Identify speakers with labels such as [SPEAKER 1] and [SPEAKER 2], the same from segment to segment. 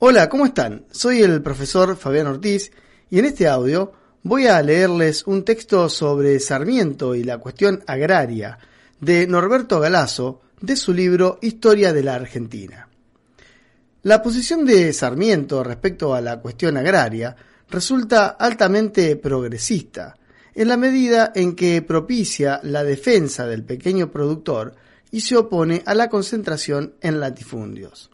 [SPEAKER 1] Hola, ¿cómo están? Soy el profesor Fabián Ortiz y en este audio voy a leerles un texto sobre Sarmiento y la cuestión agraria de Norberto Galazo de su libro Historia de la Argentina. La posición de Sarmiento respecto a la cuestión agraria resulta altamente progresista, en la medida en que propicia la defensa del pequeño productor y se opone a la concentración en latifundios.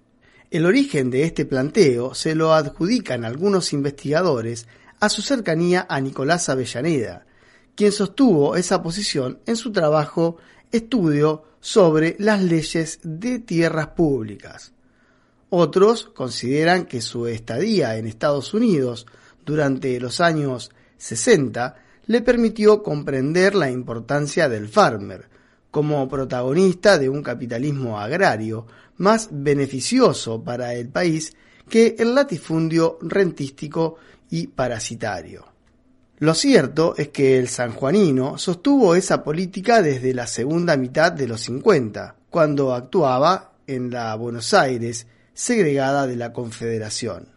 [SPEAKER 1] El origen de este planteo se lo adjudican algunos investigadores a su cercanía a Nicolás Avellaneda, quien sostuvo esa posición en su trabajo Estudio sobre las leyes de tierras públicas. Otros consideran que su estadía en Estados Unidos durante los años 60 le permitió comprender la importancia del farmer como protagonista de un capitalismo agrario más beneficioso para el país que el latifundio rentístico y parasitario. Lo cierto es que el sanjuanino sostuvo esa política desde la segunda mitad de los 50, cuando actuaba en la Buenos Aires segregada de la Confederación.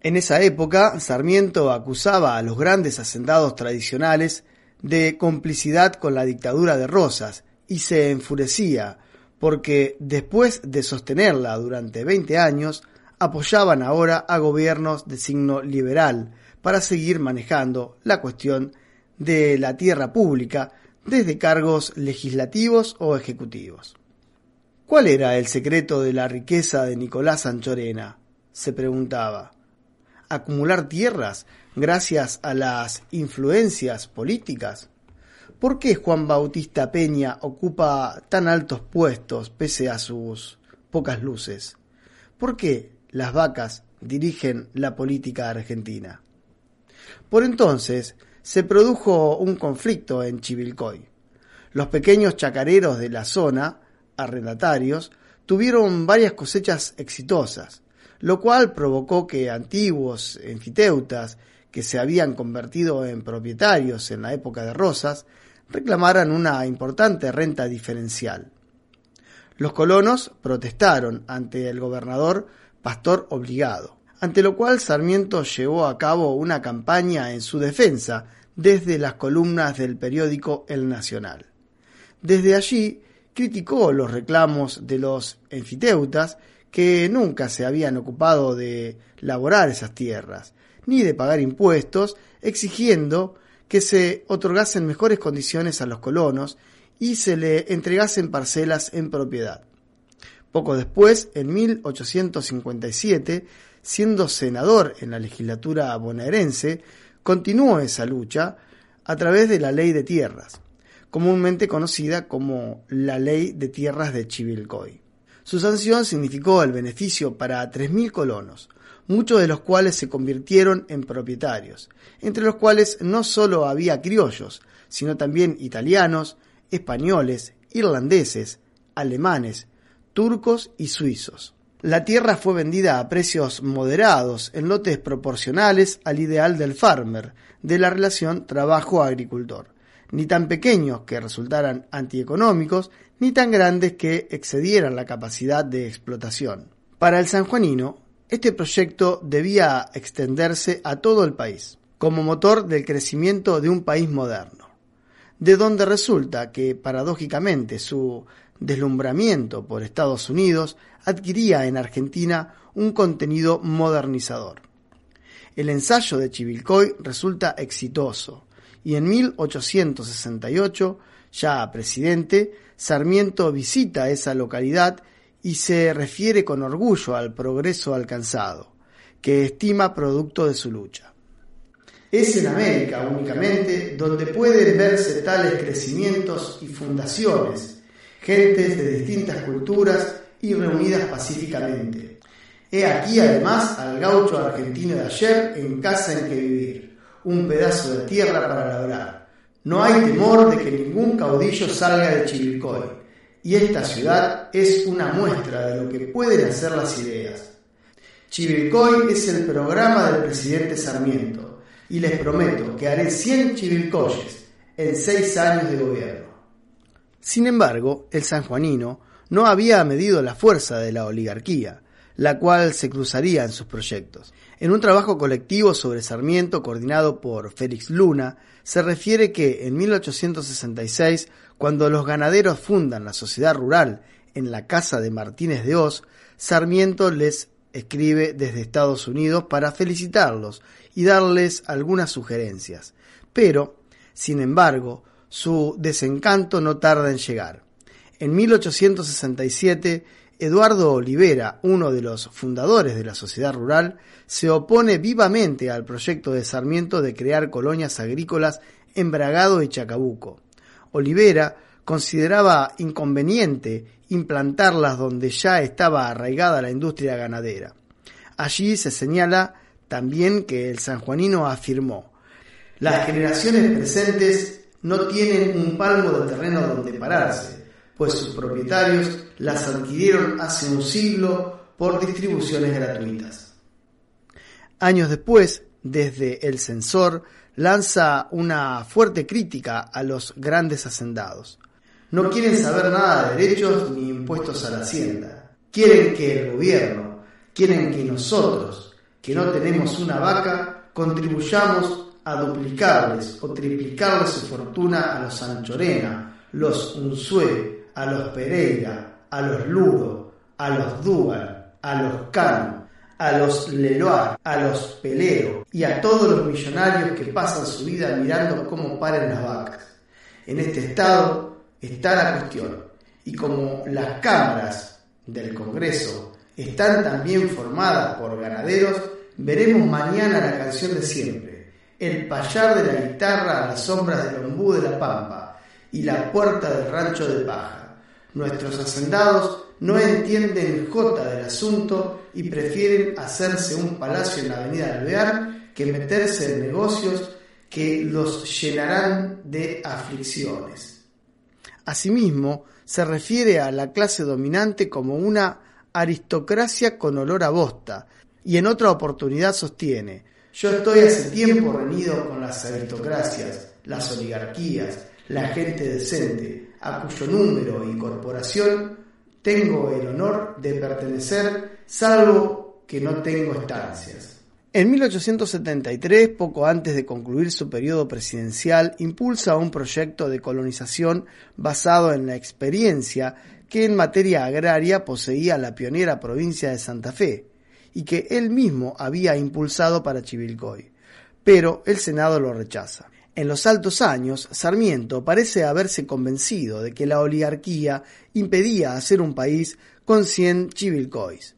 [SPEAKER 1] En esa época, Sarmiento acusaba a los grandes hacendados tradicionales de complicidad con la dictadura de Rosas y se enfurecía porque después de sostenerla durante 20 años, apoyaban ahora a gobiernos de signo liberal para seguir manejando la cuestión de la tierra pública desde cargos legislativos o ejecutivos. ¿Cuál era el secreto de la riqueza de Nicolás Anchorena? se preguntaba. ¿Acumular tierras gracias a las influencias políticas? ¿Por qué Juan Bautista Peña ocupa tan altos puestos pese a sus pocas luces? ¿Por qué las vacas dirigen la política argentina? Por entonces se produjo un conflicto en Chivilcoy. Los pequeños chacareros de la zona, arrendatarios, tuvieron varias cosechas exitosas, lo cual provocó que antiguos enfiteutas que se habían convertido en propietarios en la época de Rosas reclamaran una importante renta diferencial. Los colonos protestaron ante el gobernador Pastor Obligado, ante lo cual Sarmiento llevó a cabo una campaña en su defensa desde las columnas del periódico El Nacional. Desde allí criticó los reclamos de los enfiteutas que nunca se habían ocupado de laborar esas tierras, ni de pagar impuestos, exigiendo que se otorgasen mejores condiciones a los colonos y se le entregasen parcelas en propiedad. Poco después, en 1857, siendo senador en la legislatura bonaerense, continuó esa lucha a través de la Ley de Tierras, comúnmente conocida como la Ley de Tierras de Chivilcoy. Su sanción significó el beneficio para 3.000 colonos, muchos de los cuales se convirtieron en propietarios, entre los cuales no solo había criollos, sino también italianos, españoles, irlandeses, alemanes, turcos y suizos. La tierra fue vendida a precios moderados, en lotes proporcionales al ideal del farmer, de la relación trabajo-agricultor, ni tan pequeños que resultaran antieconómicos, ni tan grandes que excedieran la capacidad de explotación. Para el sanjuanino, este proyecto debía extenderse a todo el país, como motor del crecimiento de un país moderno, de donde resulta que, paradójicamente, su deslumbramiento por Estados Unidos adquiría en Argentina un contenido modernizador. El ensayo de Chivilcoy resulta exitoso y en 1868, ya presidente, Sarmiento visita esa localidad y se refiere con orgullo al progreso alcanzado, que estima producto de su lucha. Es en América únicamente donde pueden verse tales crecimientos y fundaciones, gentes de distintas culturas y reunidas pacíficamente. He aquí además al gaucho argentino de ayer en casa en que vivir, un pedazo de tierra para labrar. No hay temor de que ningún caudillo salga de Chivilcoy, y esta ciudad es una muestra de lo que pueden hacer las ideas. Chivilcoy es el programa del presidente Sarmiento, y les prometo que haré 100 chivilcoyes en seis años de gobierno. Sin embargo, el sanjuanino no había medido la fuerza de la oligarquía, la cual se cruzaría en sus proyectos. En un trabajo colectivo sobre Sarmiento coordinado por Félix Luna, se refiere que en 1866, cuando los ganaderos fundan la sociedad rural en la casa de Martínez de Oz, Sarmiento les escribe desde Estados Unidos para felicitarlos y darles algunas sugerencias. Pero, sin embargo, su desencanto no tarda en llegar. En 1867, Eduardo Olivera, uno de los fundadores de la sociedad rural, se opone vivamente al proyecto de Sarmiento de crear colonias agrícolas en Bragado y Chacabuco. Olivera consideraba inconveniente implantarlas donde ya estaba arraigada la industria ganadera. Allí se señala también que el sanjuanino afirmó, las generaciones presentes no tienen un palmo de terreno donde pararse, pues sus propietarios las adquirieron hace un siglo por distribuciones gratuitas. Años después, desde el censor, lanza una fuerte crítica a los grandes hacendados. No quieren saber nada de derechos ni impuestos a la hacienda. Quieren que el gobierno, quieren que nosotros, que no tenemos una vaca, contribuyamos a duplicarles o triplicarles su fortuna a los Anchorena, los Unzué, a los Pereira, a los Luro, a los Dual, a los Cano, a los Leroy, a los Pelero y a todos los millonarios que pasan su vida mirando cómo paren las vacas. En este estado está la cuestión y como las cámaras del Congreso están también formadas por ganaderos, veremos mañana la canción de siempre, el payar de la guitarra a las sombras del ombú de la pampa y la puerta del rancho de paja. Nuestros hacendados no entienden jota del asunto y prefieren hacerse un palacio en la avenida Alvear que meterse en negocios que los llenarán de aflicciones. Asimismo, se refiere a la clase dominante como una aristocracia con olor a bosta, y en otra oportunidad sostiene, yo estoy hace tiempo reunido con las aristocracias, las oligarquías, la gente decente, a cuyo número y corporación tengo el honor de pertenecer, salvo que no tengo estancias. En 1873, poco antes de concluir su periodo presidencial, impulsa un proyecto de colonización basado en la experiencia que en materia agraria poseía la pionera provincia de Santa Fe y que él mismo había impulsado para Chivilcoy. Pero el Senado lo rechaza. En los altos años, Sarmiento parece haberse convencido de que la oligarquía impedía hacer un país con 100 chivilcois.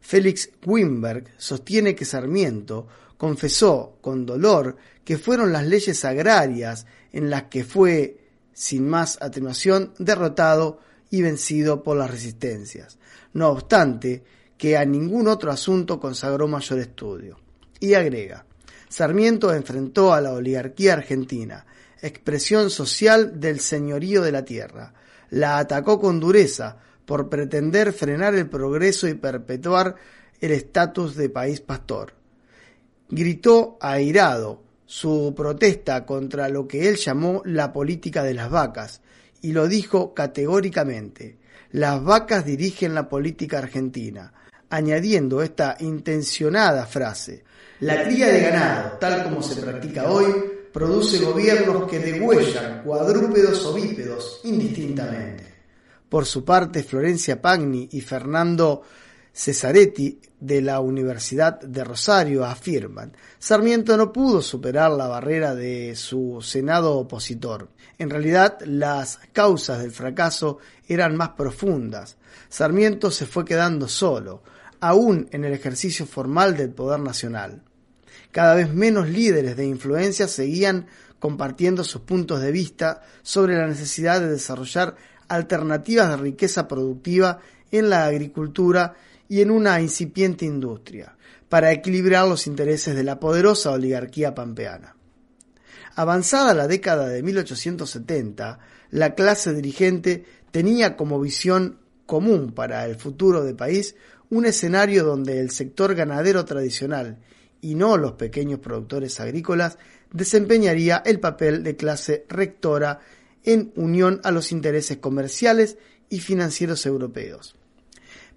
[SPEAKER 1] Félix Wimberg sostiene que Sarmiento confesó con dolor que fueron las leyes agrarias en las que fue, sin más atenuación, derrotado y vencido por las resistencias, no obstante que a ningún otro asunto consagró mayor estudio. Y agrega, Sarmiento enfrentó a la oligarquía argentina, expresión social del señorío de la tierra. La atacó con dureza por pretender frenar el progreso y perpetuar el estatus de país pastor. Gritó airado su protesta contra lo que él llamó la política de las vacas, y lo dijo categóricamente. Las vacas dirigen la política argentina, añadiendo esta intencionada frase. La cría de ganado, tal como se practica hoy, produce gobiernos que degüellan cuadrúpedos o bípedos indistintamente. Por su parte, Florencia Pagni y Fernando Cesaretti de la Universidad de Rosario afirman, Sarmiento no pudo superar la barrera de su Senado opositor. En realidad, las causas del fracaso eran más profundas. Sarmiento se fue quedando solo, aún en el ejercicio formal del poder nacional. Cada vez menos líderes de influencia seguían compartiendo sus puntos de vista sobre la necesidad de desarrollar alternativas de riqueza productiva en la agricultura y en una incipiente industria, para equilibrar los intereses de la poderosa oligarquía pampeana. Avanzada la década de 1870, la clase dirigente tenía como visión común para el futuro del país un escenario donde el sector ganadero tradicional y no los pequeños productores agrícolas desempeñaría el papel de clase rectora en unión a los intereses comerciales y financieros europeos.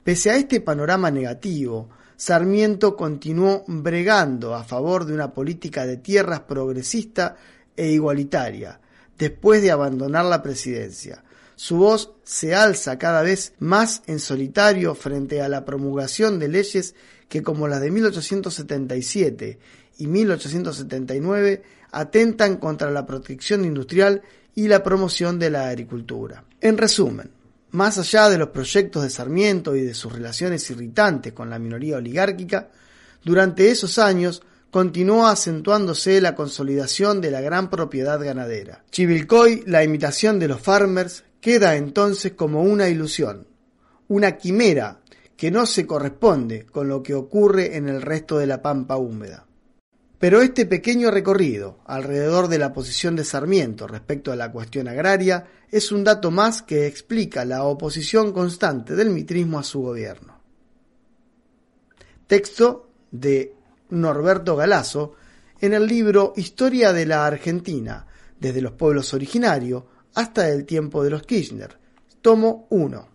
[SPEAKER 1] Pese a este panorama negativo, Sarmiento continuó bregando a favor de una política de tierras progresista e igualitaria, después de abandonar la presidencia, su voz se alza cada vez más en solitario frente a la promulgación de leyes que como las de 1877 y 1879 atentan contra la protección industrial y la promoción de la agricultura. En resumen, más allá de los proyectos de Sarmiento y de sus relaciones irritantes con la minoría oligárquica, durante esos años continuó acentuándose la consolidación de la gran propiedad ganadera. Chivilcoy, la imitación de los farmers, queda entonces como una ilusión, una quimera que no se corresponde con lo que ocurre en el resto de la pampa húmeda. Pero este pequeño recorrido alrededor de la posición de Sarmiento respecto a la cuestión agraria es un dato más que explica la oposición constante del mitrismo a su gobierno. Texto de Norberto Galazo en el libro Historia de la Argentina, desde los pueblos originarios hasta el tiempo de los Kirchner. Tomo 1.